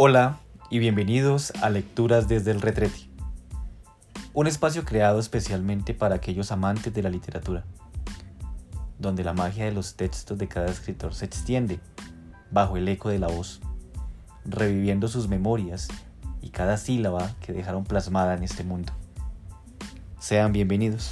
Hola y bienvenidos a Lecturas desde el Retrete, un espacio creado especialmente para aquellos amantes de la literatura, donde la magia de los textos de cada escritor se extiende bajo el eco de la voz, reviviendo sus memorias y cada sílaba que dejaron plasmada en este mundo. Sean bienvenidos.